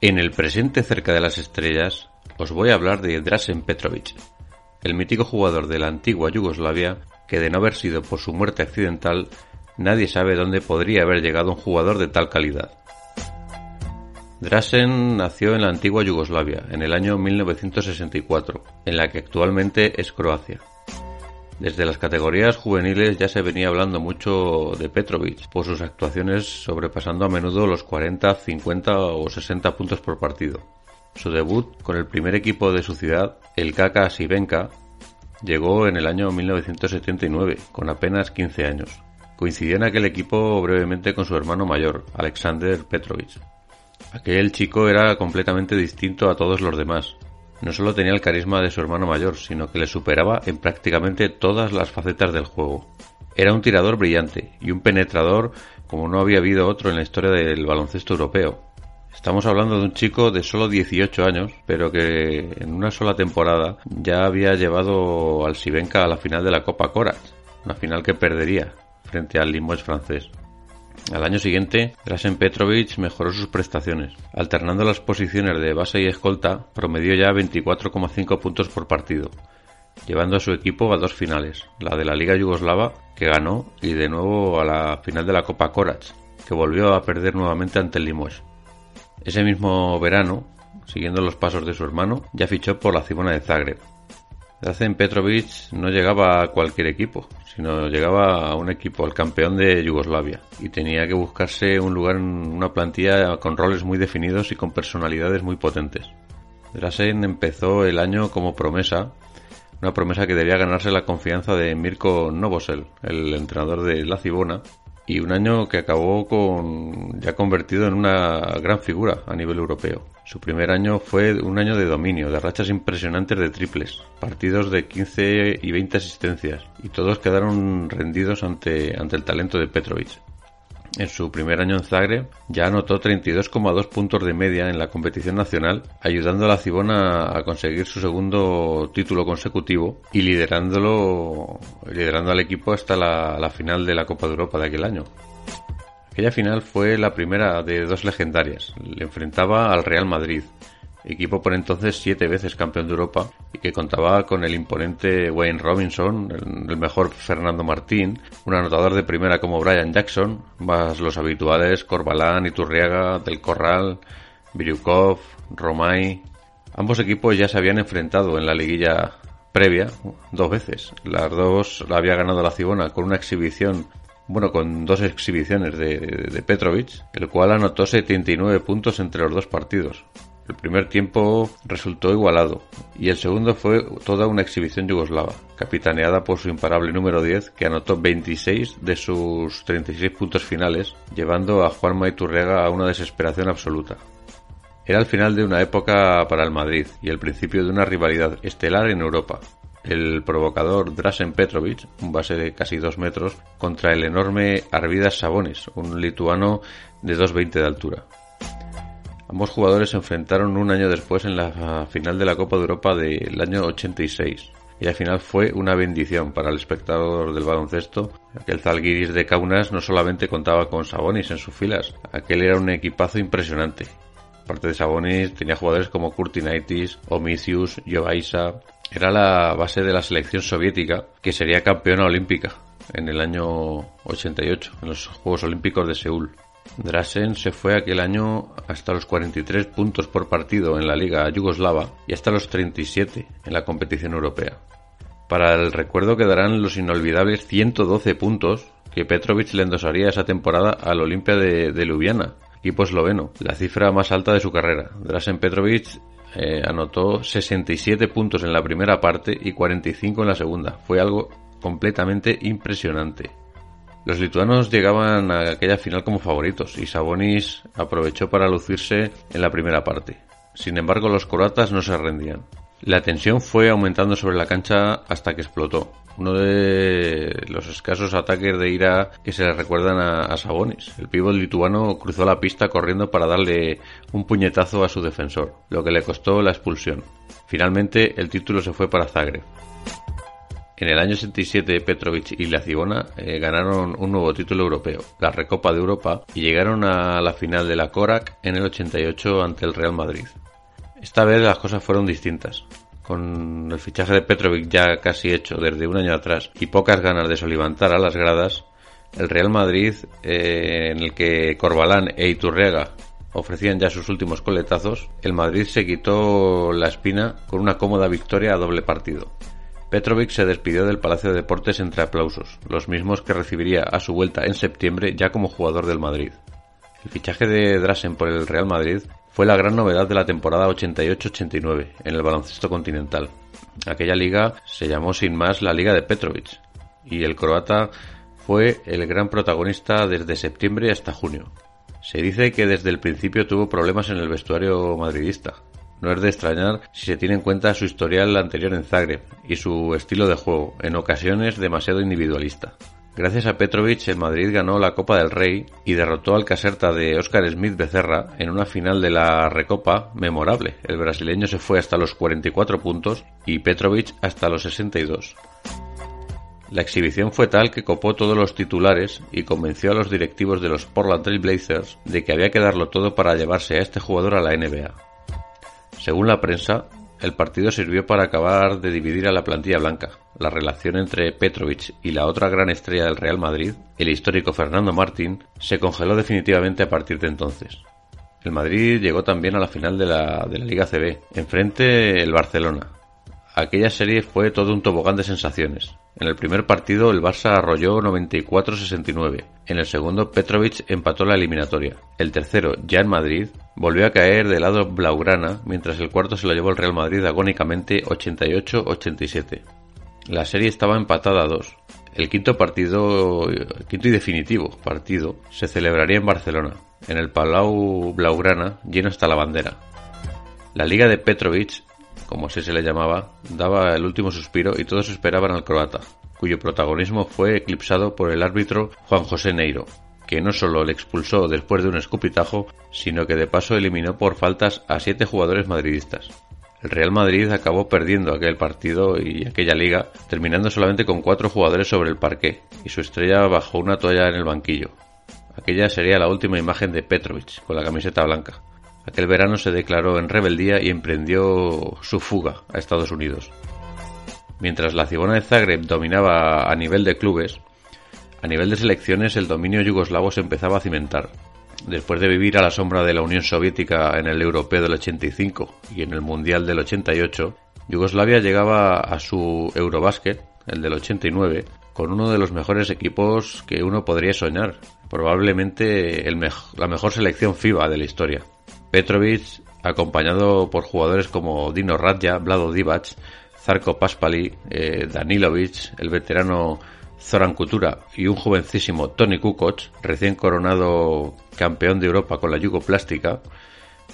En el presente cerca de las estrellas os voy a hablar de Drasen Petrovic, el mítico jugador de la antigua Yugoslavia que de no haber sido por su muerte accidental nadie sabe dónde podría haber llegado un jugador de tal calidad. Drasen nació en la antigua Yugoslavia en el año 1964, en la que actualmente es Croacia. Desde las categorías juveniles ya se venía hablando mucho de Petrovic por sus actuaciones sobrepasando a menudo los 40, 50 o 60 puntos por partido. Su debut con el primer equipo de su ciudad, el KK Sivenka, llegó en el año 1979, con apenas 15 años. Coincidió en aquel equipo brevemente con su hermano mayor, Alexander Petrovic. Aquel chico era completamente distinto a todos los demás, no solo tenía el carisma de su hermano mayor, sino que le superaba en prácticamente todas las facetas del juego. Era un tirador brillante y un penetrador como no había habido otro en la historia del baloncesto europeo. Estamos hablando de un chico de solo 18 años, pero que en una sola temporada ya había llevado al Sivenka a la final de la Copa Korac, una final que perdería frente al Limoges francés. Al año siguiente, Drasen Petrovic mejoró sus prestaciones. Alternando las posiciones de base y escolta, promedió ya 24,5 puntos por partido, llevando a su equipo a dos finales, la de la Liga Yugoslava, que ganó, y de nuevo a la final de la Copa Korac, que volvió a perder nuevamente ante el Limoges. Ese mismo verano, siguiendo los pasos de su hermano, ya fichó por la Cibona de Zagreb, Drazen Petrovic no llegaba a cualquier equipo, sino llegaba a un equipo, al campeón de Yugoslavia, y tenía que buscarse un lugar en una plantilla con roles muy definidos y con personalidades muy potentes. Drazen empezó el año como promesa, una promesa que debía ganarse la confianza de Mirko Novosel, el entrenador de la Cibona, y un año que acabó con ya convertido en una gran figura a nivel europeo. Su primer año fue un año de dominio, de rachas impresionantes de triples, partidos de 15 y 20 asistencias, y todos quedaron rendidos ante, ante el talento de Petrovic. En su primer año en Zagreb ya anotó 32,2 puntos de media en la competición nacional, ayudando a la Cibona a conseguir su segundo título consecutivo y liderándolo, liderando al equipo hasta la, la final de la Copa de Europa de aquel año. Aquella final fue la primera de dos legendarias. Le enfrentaba al Real Madrid, equipo por entonces siete veces campeón de Europa y que contaba con el imponente Wayne Robinson, el, mejor Fernando Martín, un anotador de primera como Brian Jackson, más los habituales Corbalán, Iturriaga, Del Corral, Biriukov, Romay. Ambos equipos ya se habían enfrentado en la liguilla previa dos veces. Las dos la había ganado la Cibona con una exhibición bueno, con dos exhibiciones de, de, Petrovic, el cual anotó 79 puntos entre los dos partidos. El primer tiempo resultó igualado y el segundo fue toda una exhibición yugoslava, capitaneada por su imparable número 10 que anotó 26 de sus 36 puntos finales, llevando a Juanma Iturriaga a una desesperación absoluta. Era el final de una época para el Madrid y el principio de una rivalidad estelar en Europa, el provocador Drasen Petrovic, un base de casi 2 metros, contra el enorme Arvidas Sabonis, un lituano de 2,20 de altura. Ambos jugadores se enfrentaron un año después en la final de la Copa de Europa del año 86. Y la final fue una bendición para el espectador del baloncesto. Aquel Zalgiris de Kaunas no solamente contaba con Sabonis en sus filas, aquel era un equipazo impresionante. Aparte de Sabonis, tenía jugadores como Kurtinaitis, Omicius, Jovaisa. Era la base de la selección soviética, que sería campeona olímpica en el año 88, en los Juegos Olímpicos de Seúl. Drasen se fue aquel año hasta los 43 puntos por partido en la Liga Yugoslava y hasta los 37 en la competición europea. Para el recuerdo quedarán los inolvidables 112 puntos que Petrovic le endosaría esa temporada al Olimpia de, de Ljubljana, equipo esloveno, la cifra más alta de su carrera. Drasen Petrovic eh, anotó 67 puntos en la primera parte y 45 en la segunda. Fue algo completamente impresionante. Los lituanos llegaban a aquella final como favoritos y Sabonis aprovechó para lucirse en la primera parte. Sin embargo, los croatas no se rendían. La tensión fue aumentando sobre la cancha hasta que explotó. Uno de los escasos ataques de ira que se le recuerdan a, Sabonis. El pívot lituano cruzó la pista corriendo para darle un puñetazo a su defensor, lo que le costó la expulsión. Finalmente, el título se fue para Zagreb. En el año 67 Petrovic y la Cibona eh, ganaron un nuevo título europeo, la Recopa de Europa, y llegaron a la final de la Korak en el 88 ante el Real Madrid. Esta vez las cosas fueron distintas. Con el fichaje de Petrovic ya casi hecho desde un año atrás y pocas ganas de solivantar a las gradas, el Real Madrid, eh, en el que Corbalán e Iturriaga ofrecían ya sus últimos coletazos, el Madrid se quitó la espina con una cómoda victoria a doble partido. Petrovic se despidió del Palacio de Deportes entre aplausos, los mismos que recibiría a su vuelta en septiembre ya como jugador del Madrid. El fichaje de Drasen por el Real Madrid fue la gran novedad de la temporada 88-89 en el baloncesto continental. Aquella liga se llamó sin más la Liga de Petrovic y el croata fue el gran protagonista desde septiembre hasta junio. Se dice que desde el principio tuvo problemas en el vestuario madridista. No es de extrañar si se tiene en cuenta su historial anterior en Zagreb y su estilo de juego, en ocasiones demasiado individualista. Gracias a Petrovic, el Madrid ganó la Copa del Rey y derrotó al Caserta de Óscar Smith Becerra en una final de la Recopa memorable. El brasileño se fue hasta los 44 puntos y Petrovic hasta los 62. La exhibición fue tal que copó todos los titulares y convenció a los directivos de los Portland Trail Blazers de que había que darlo todo para llevarse a este jugador a la NBA. Según la prensa, el partido sirvió para acabar de dividir a la plantilla blanca. La relación entre Petrovic y la otra gran estrella del Real Madrid, el histórico Fernando Martín, se congeló definitivamente a partir de entonces. El Madrid llegó también a la final de la, Liga CB, enfrente el Barcelona. Aquella serie fue todo un tobogán de sensaciones. En el primer partido el Barça arrolló 94-69. En el segundo Petrovic empató la eliminatoria. El tercero, ya en Madrid, volvió a caer del lado blaugrana, mientras el cuarto se lo llevó el Real Madrid agónicamente 88-87. La serie estaba empatada a dos. El quinto partido, quinto y definitivo partido, se celebraría en Barcelona, en el Palau Blaugrana, lleno hasta la bandera. La liga de Petrovic, como así se le llamaba, daba el último suspiro y todos esperaban al croata, cuyo protagonismo fue eclipsado por el árbitro Juan José Neiro, que no solo le expulsó después de un escupitajo, sino que de paso eliminó por faltas a siete jugadores madridistas. El Real Madrid acabó perdiendo aquel partido y aquella liga, terminando solamente con cuatro jugadores sobre el parqué y su estrella bajo una toalla en el banquillo. Aquella sería la última imagen de Petrovic con la camiseta blanca. Aquel verano se declaró en rebeldía y emprendió su fuga a Estados Unidos. Mientras la Cibona de Zagreb dominaba a nivel de clubes, a nivel de selecciones, el dominio yugoslavo se empezaba a cimentar. Después de vivir a la sombra de la Unión Soviética en el Europeo del 85 y en el Mundial del 88, Yugoslavia llegaba a su Eurobasket, el del 89, con uno de los mejores equipos que uno podría soñar, probablemente la mejor selección FIBA de la historia. Petrovic, acompañado por jugadores como Dino Radja, Vlado Divac, Zarko Paspali, eh, Danilovic, el veterano Zoran Kutura y un jovencísimo Tony Kukoc, recién coronado campeón de Europa con la Yugoplástica,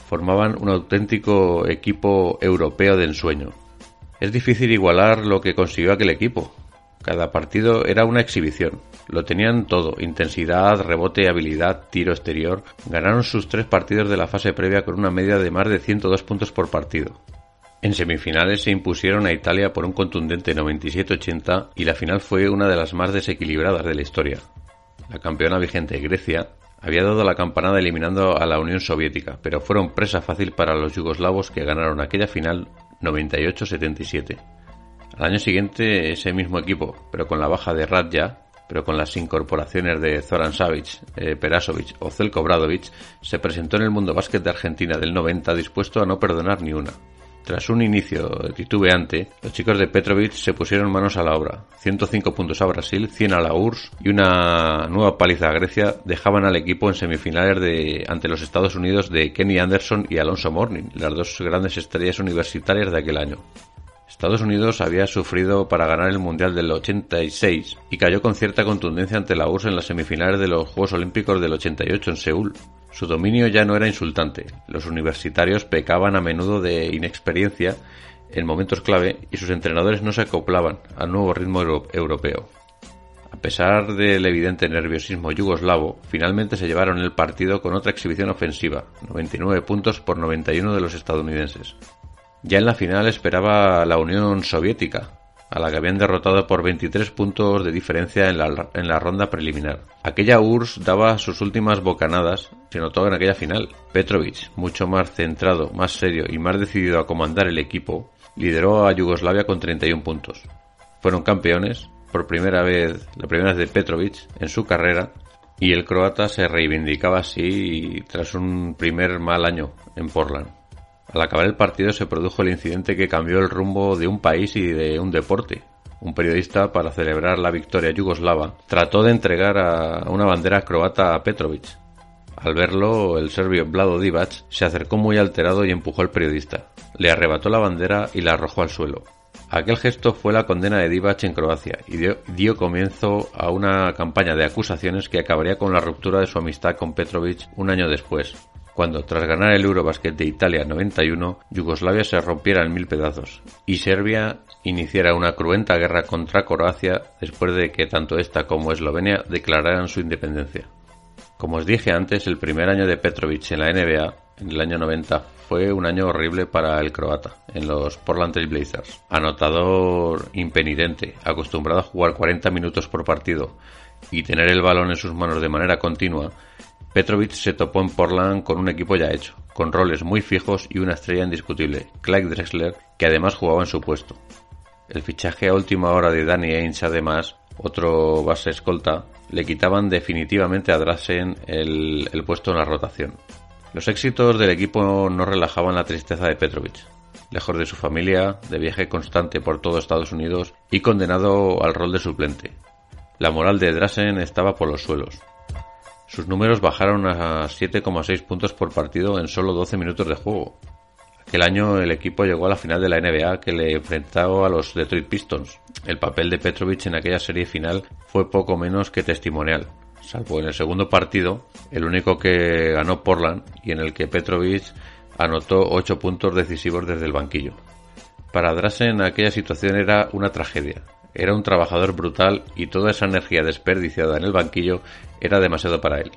formaban un auténtico equipo europeo de ensueño. Es difícil igualar lo que consiguió aquel equipo. Cada partido era una exhibición. Lo tenían todo, intensidad, rebote, habilidad, tiro exterior. Ganaron sus tres partidos de la fase previa con una media de más de 102 puntos por partido. En semifinales se impusieron a Italia por un contundente 97-80 y la final fue una de las más desequilibradas de la historia. La campeona vigente Grecia había dado la campanada eliminando a la Unión Soviética, pero fueron presa fácil para los yugoslavos que ganaron aquella final 98-77. Al año siguiente ese mismo equipo, pero con la baja de Radja, pero con las incorporaciones de Zoran Savic, eh, Perasovic o Zelko Bradovic, se presentó en el mundo básquet de Argentina del 90 dispuesto a no perdonar ni una. Tras un inicio titubeante, los chicos de Petrovic se pusieron manos a la obra. 105 puntos a Brasil, 100 a la URSS y una nueva paliza a Grecia dejaban al equipo en semifinales de, ante los Estados Unidos de Kenny Anderson y Alonso Morning, las dos grandes estrellas universitarias de aquel año. Estados Unidos había sufrido para ganar el Mundial del 86 y cayó con cierta contundencia ante la URSS en las semifinales de los Juegos Olímpicos del 88 en Seúl. Su dominio ya no era insultante. Los universitarios pecaban a menudo de inexperiencia en momentos clave y sus entrenadores no se acoplaban al nuevo ritmo europeo. A pesar del evidente nerviosismo yugoslavo, finalmente se llevaron el partido con otra exhibición ofensiva, 99 puntos por 91 de los estadounidenses. Ya en la final esperaba la Unión Soviética, a la que habían derrotado por 23 puntos de diferencia en la, en la ronda preliminar. Aquella URSS daba sus últimas bocanadas, se notó en aquella final. Petrovic, mucho más centrado, más serio y más decidido a comandar el equipo, lideró a Yugoslavia con 31 puntos. Fueron campeones, por primera vez, la primera vez de Petrovic en su carrera, y el croata se reivindicaba así tras un primer mal año en Portland. Al acabar el partido se produjo el incidente que cambió el rumbo de un país y de un deporte. Un periodista, para celebrar la victoria yugoslava, trató de entregar a una bandera croata a Petrovic. Al verlo, el serbio Vlado Divac se acercó muy alterado y empujó al periodista. Le arrebató la bandera y la arrojó al suelo. Aquel gesto fue la condena de Divac en Croacia y dio, dio, comienzo a una campaña de acusaciones que acabaría con la ruptura de su amistad con Petrovic un año después cuando tras ganar el Eurobasket de Italia 91, Yugoslavia se rompiera en mil pedazos y Serbia iniciara una cruenta guerra contra Croacia después de que tanto esta como Eslovenia declararan su independencia. Como os dije antes, el primer año de Petrovic en la NBA, en el año 90, fue un año horrible para el croata, en los Portland Blazers. Anotador impenitente, acostumbrado a jugar 40 minutos por partido y tener el balón en sus manos de manera continua, Petrovic se topó en Portland con un equipo ya hecho, con roles muy fijos y una estrella indiscutible, Clyde Drexler, que además jugaba en su puesto. El fichaje a última hora de Danny Ainge, además, otro base escolta, le quitaban definitivamente a Drasen el, el puesto en la rotación. Los éxitos del equipo no relajaban la tristeza de Petrovic, lejos de su familia, de viaje constante por todo Estados Unidos y condenado al rol de suplente. La moral de Drasen estaba por los suelos. Sus números bajaron a 7,6 puntos por partido en solo 12 minutos de juego. Aquel año el equipo llegó a la final de la NBA que le enfrentó a los Detroit Pistons. El papel de Petrovic en aquella serie final fue poco menos que testimonial, salvo en el segundo partido, el único que ganó Portland y en el que Petrovic anotó 8 puntos decisivos desde el banquillo. Para Drasen aquella situación era una tragedia. Era un trabajador brutal y toda esa energía desperdiciada en el banquillo era demasiado para él.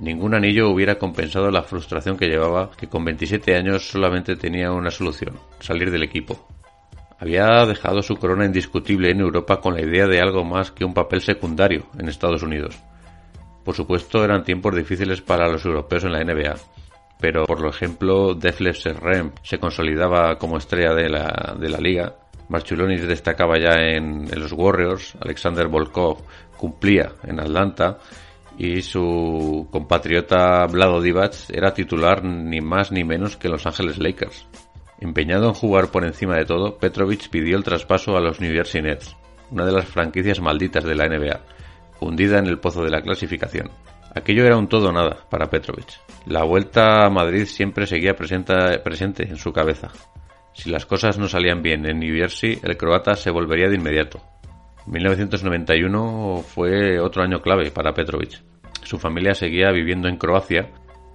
Ningún anillo hubiera compensado la frustración que llevaba, que con 27 años solamente tenía una solución, salir del equipo. Había dejado su corona indiscutible en Europa con la idea de algo más que un papel secundario en Estados Unidos. Por supuesto eran tiempos difíciles para los europeos en la NBA, pero por ejemplo Deflev Serrem se consolidaba como estrella de la, de la liga Marchulonis destacaba ya en, los Warriors, Alexander Volkov cumplía en Atlanta y su compatriota Vlado Divac era titular ni más ni menos que Los Ángeles Lakers. Empeñado en jugar por encima de todo, Petrovic pidió el traspaso a los New Jersey Nets, una de las franquicias malditas de la NBA, hundida en el pozo de la clasificación. Aquello era un todo nada para Petrovic. La vuelta a Madrid siempre seguía presente en su cabeza. Si las cosas no salían bien en New Jersey, el croata se volvería de inmediato. 1991 fue otro año clave para Petrovic. Su familia seguía viviendo en Croacia,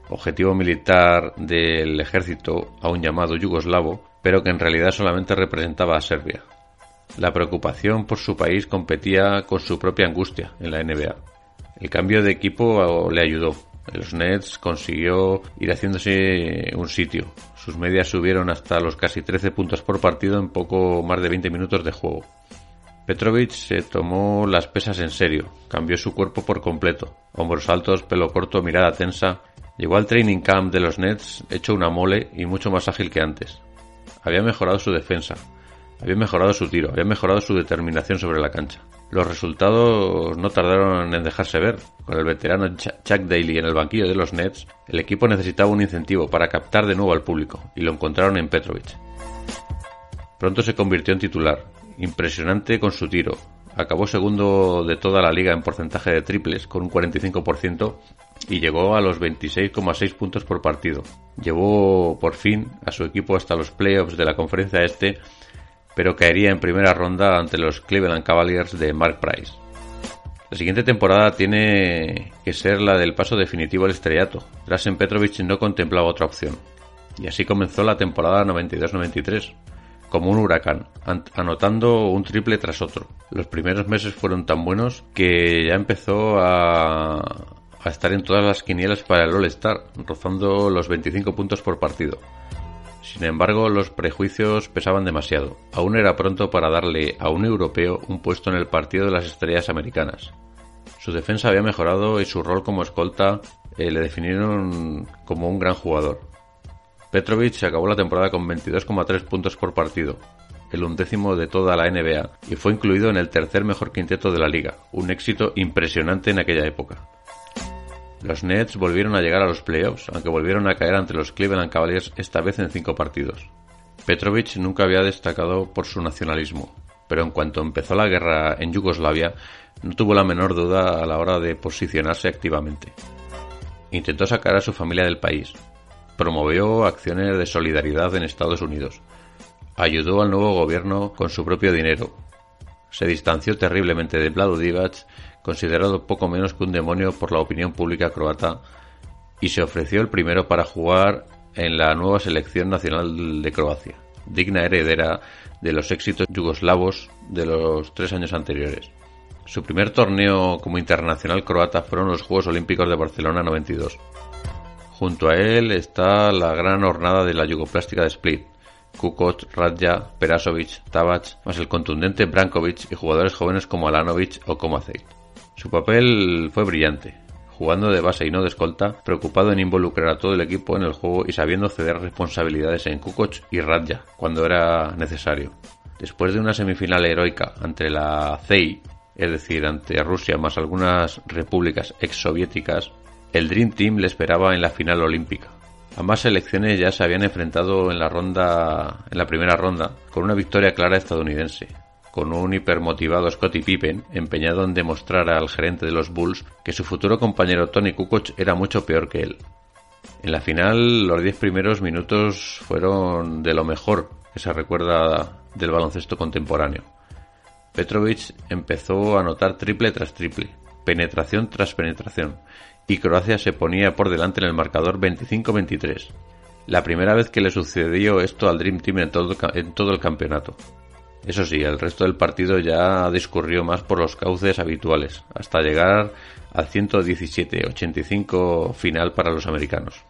objetivo militar del ejército aún llamado yugoslavo, pero que en realidad solamente representaba a Serbia. La preocupación por su país competía con su propia angustia en la NBA. El cambio de equipo le ayudó, los Nets consiguió ir haciéndose un sitio. Sus medias subieron hasta los casi 13 puntos por partido en poco más de 20 minutos de juego. Petrovic se tomó las pesas en serio, cambió su cuerpo por completo, hombros altos, pelo corto, mirada tensa. Llegó al training camp de los Nets hecho una mole y mucho más ágil que antes. Había mejorado su defensa, había mejorado su tiro, había mejorado su determinación sobre la cancha. Los resultados no tardaron en dejarse ver. Con el veterano Chuck Daly en el banquillo de los Nets, el equipo necesitaba un incentivo para captar de nuevo al público, y lo encontraron en Petrovic. Pronto se convirtió en titular, impresionante con su tiro. Acabó segundo de toda la liga en porcentaje de triples, con un 45%, y llegó a los 26,6 puntos por partido. Llevó por fin a su equipo hasta los playoffs de la conferencia este pero caería en primera ronda ante los Cleveland Cavaliers de Mark Price. La siguiente temporada tiene que ser la del paso definitivo al estrellato. Drasen Petrovic no contemplaba otra opción. Y así comenzó la temporada 92-93, como un huracán, anotando un triple tras otro. Los primeros meses fueron tan buenos que ya empezó a, a estar en todas las quinielas para el All-Star, rozando los 25 puntos por partido. Sin embargo, los prejuicios pesaban demasiado. Aún era pronto para darle a un europeo un puesto en el partido de las estrellas americanas. Su defensa había mejorado y su rol como escolta eh, le definieron como un gran jugador. Petrovic acabó la temporada con 22,3 puntos por partido, el undécimo de toda la NBA, y fue incluido en el tercer mejor quinteto de la liga, un éxito impresionante en aquella época. Los Nets volvieron a llegar a los playoffs, aunque volvieron a caer ante los Cleveland Cavaliers esta vez en cinco partidos. Petrovic nunca había destacado por su nacionalismo, pero en cuanto empezó la guerra en Yugoslavia, no tuvo la menor duda a la hora de posicionarse activamente. Intentó sacar a su familia del país, promovió acciones de solidaridad en Estados Unidos, ayudó al nuevo gobierno con su propio dinero, se distanció terriblemente de Vlado Divac considerado poco menos que un demonio por la opinión pública croata, y se ofreció el primero para jugar en la nueva selección nacional de Croacia, digna heredera de los éxitos yugoslavos de los tres años anteriores. Su primer torneo como internacional croata fueron los Juegos Olímpicos de Barcelona 92. Junto a él está la gran hornada de la yugoplástica de Split, Kukoc, Radja, Perasovic, Tabac, más el contundente Brankovic y jugadores jóvenes como Alanovic o Komacek. Su papel fue brillante, jugando de base y no de escolta, preocupado en involucrar a todo el equipo en el juego y sabiendo ceder responsabilidades en Kukoc y Radja cuando era necesario. Después de una semifinal heroica ante la CEI, es decir, ante Rusia más algunas repúblicas exsoviéticas, el Dream Team le esperaba en la final olímpica. Ambas selecciones ya se habían enfrentado en la ronda, en la primera ronda, con una victoria clara estadounidense, con un hipermotivado Scottie Pippen empeñado en demostrar al gerente de los Bulls que su futuro compañero Tony Kukoc era mucho peor que él. En la final, los diez primeros minutos fueron de lo mejor que se recuerda del baloncesto contemporáneo. Petrovic empezó a anotar triple tras triple, penetración tras penetración, y Croacia se ponía por delante en el marcador 25-23. La primera vez que le sucedió esto al Dream Team en todo, el campeonato. Eso sí, el resto del partido ya discurrió más por los cauces habituales, hasta llegar al 117-85 final para los americanos.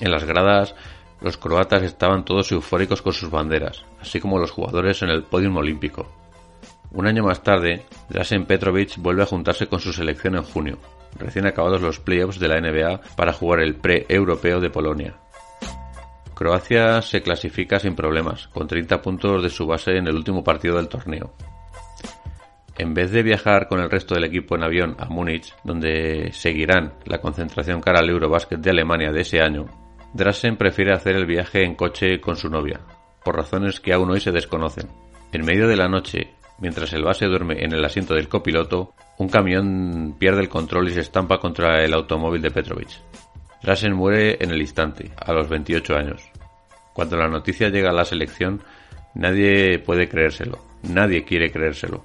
En las gradas, los croatas estaban todos eufóricos con sus banderas, así como los jugadores en el podium olímpico. Un año más tarde, Drasen Petrovic vuelve a juntarse con su selección en junio, recién acabados los playoffs de la NBA para jugar el pre-europeo de Polonia. Croacia se clasifica sin problemas, con 30 puntos de su base en el último partido del torneo. En vez de viajar con el resto del equipo en avión a Múnich, donde seguirán la concentración cara al Eurobasket de Alemania de ese año, Drasen prefiere hacer el viaje en coche con su novia, por razones que aún hoy se desconocen. En medio de la noche, mientras el base duerme en el asiento del copiloto, un camión pierde el control y se estampa contra el automóvil de Petrovic. Drasen muere en el instante, a los 28 años. Cuando la noticia llega a la selección, nadie puede creérselo, nadie quiere creérselo.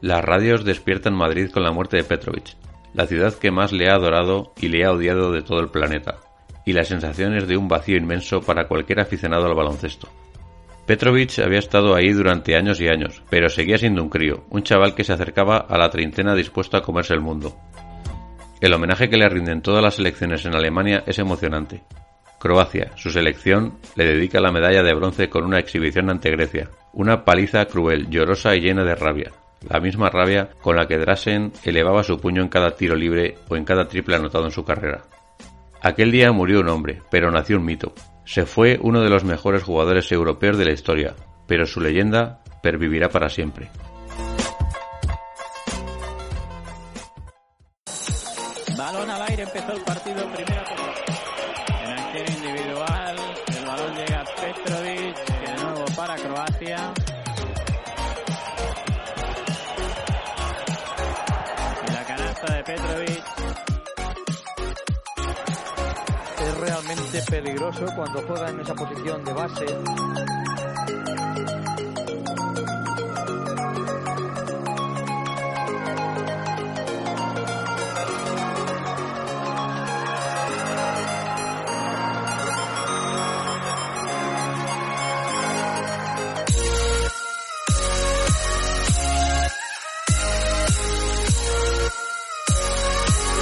Las radios despiertan Madrid con la muerte de Petrovic, la ciudad que más le ha adorado y le ha odiado de todo el planeta, y las sensaciones de un vacío inmenso para cualquier aficionado al baloncesto. Petrovic había estado ahí durante años y años, pero seguía siendo un crío, un chaval que se acercaba a la treintena dispuesto a comerse el mundo. El homenaje que le rinden todas las selecciones en Alemania es emocionante. Croacia, su selección, le dedica la medalla de bronce con una exhibición ante Grecia, una paliza cruel, llorosa y llena de rabia. la misma rabia con la que Drasen elevaba su puño en cada tiro libre o en cada triple anotado en su carrera. Aquel día murió un hombre, pero nació un mito. Se fue uno de los mejores jugadores europeos de la historia, pero su leyenda pervivirá para siempre. Balón al aire, empezó el partido, primera En acción individual, el balón llega a Petrovic, que de nuevo para Croacia. Y la canasta de Petrovic. Realmente peligroso cuando juega en esa posición de base.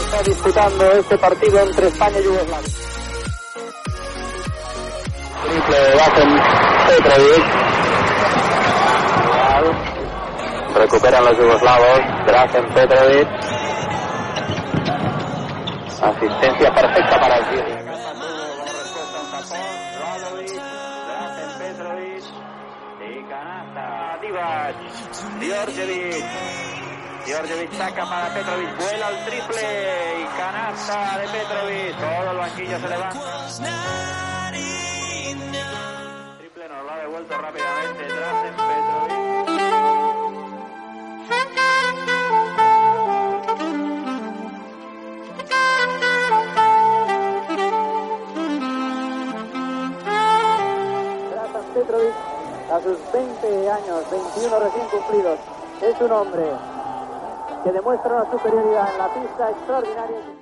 Está disputando este partido entre España y Yugoslavia. Basen Petrovic. Recuperan los yugoslavos. Drazen Petrovic. Asistencia perfecta para el tiro. Y canasta, Divac, Djordjevic. Djordjevic saca para Petrovic, vuela el triple y canasta de Petrovic. Todo el banquillo se levanta. Rápidamente Drazen Petrovic. Drazen Petrovic, a sus 20 años, 21 recién cumplidos, es un hombre que demuestra una superioridad en la pista extraordinaria.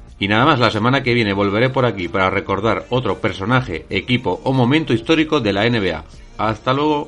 Y nada más, la semana que viene volveré por aquí para recordar otro personaje, equipo o momento histórico de la NBA. Hasta luego.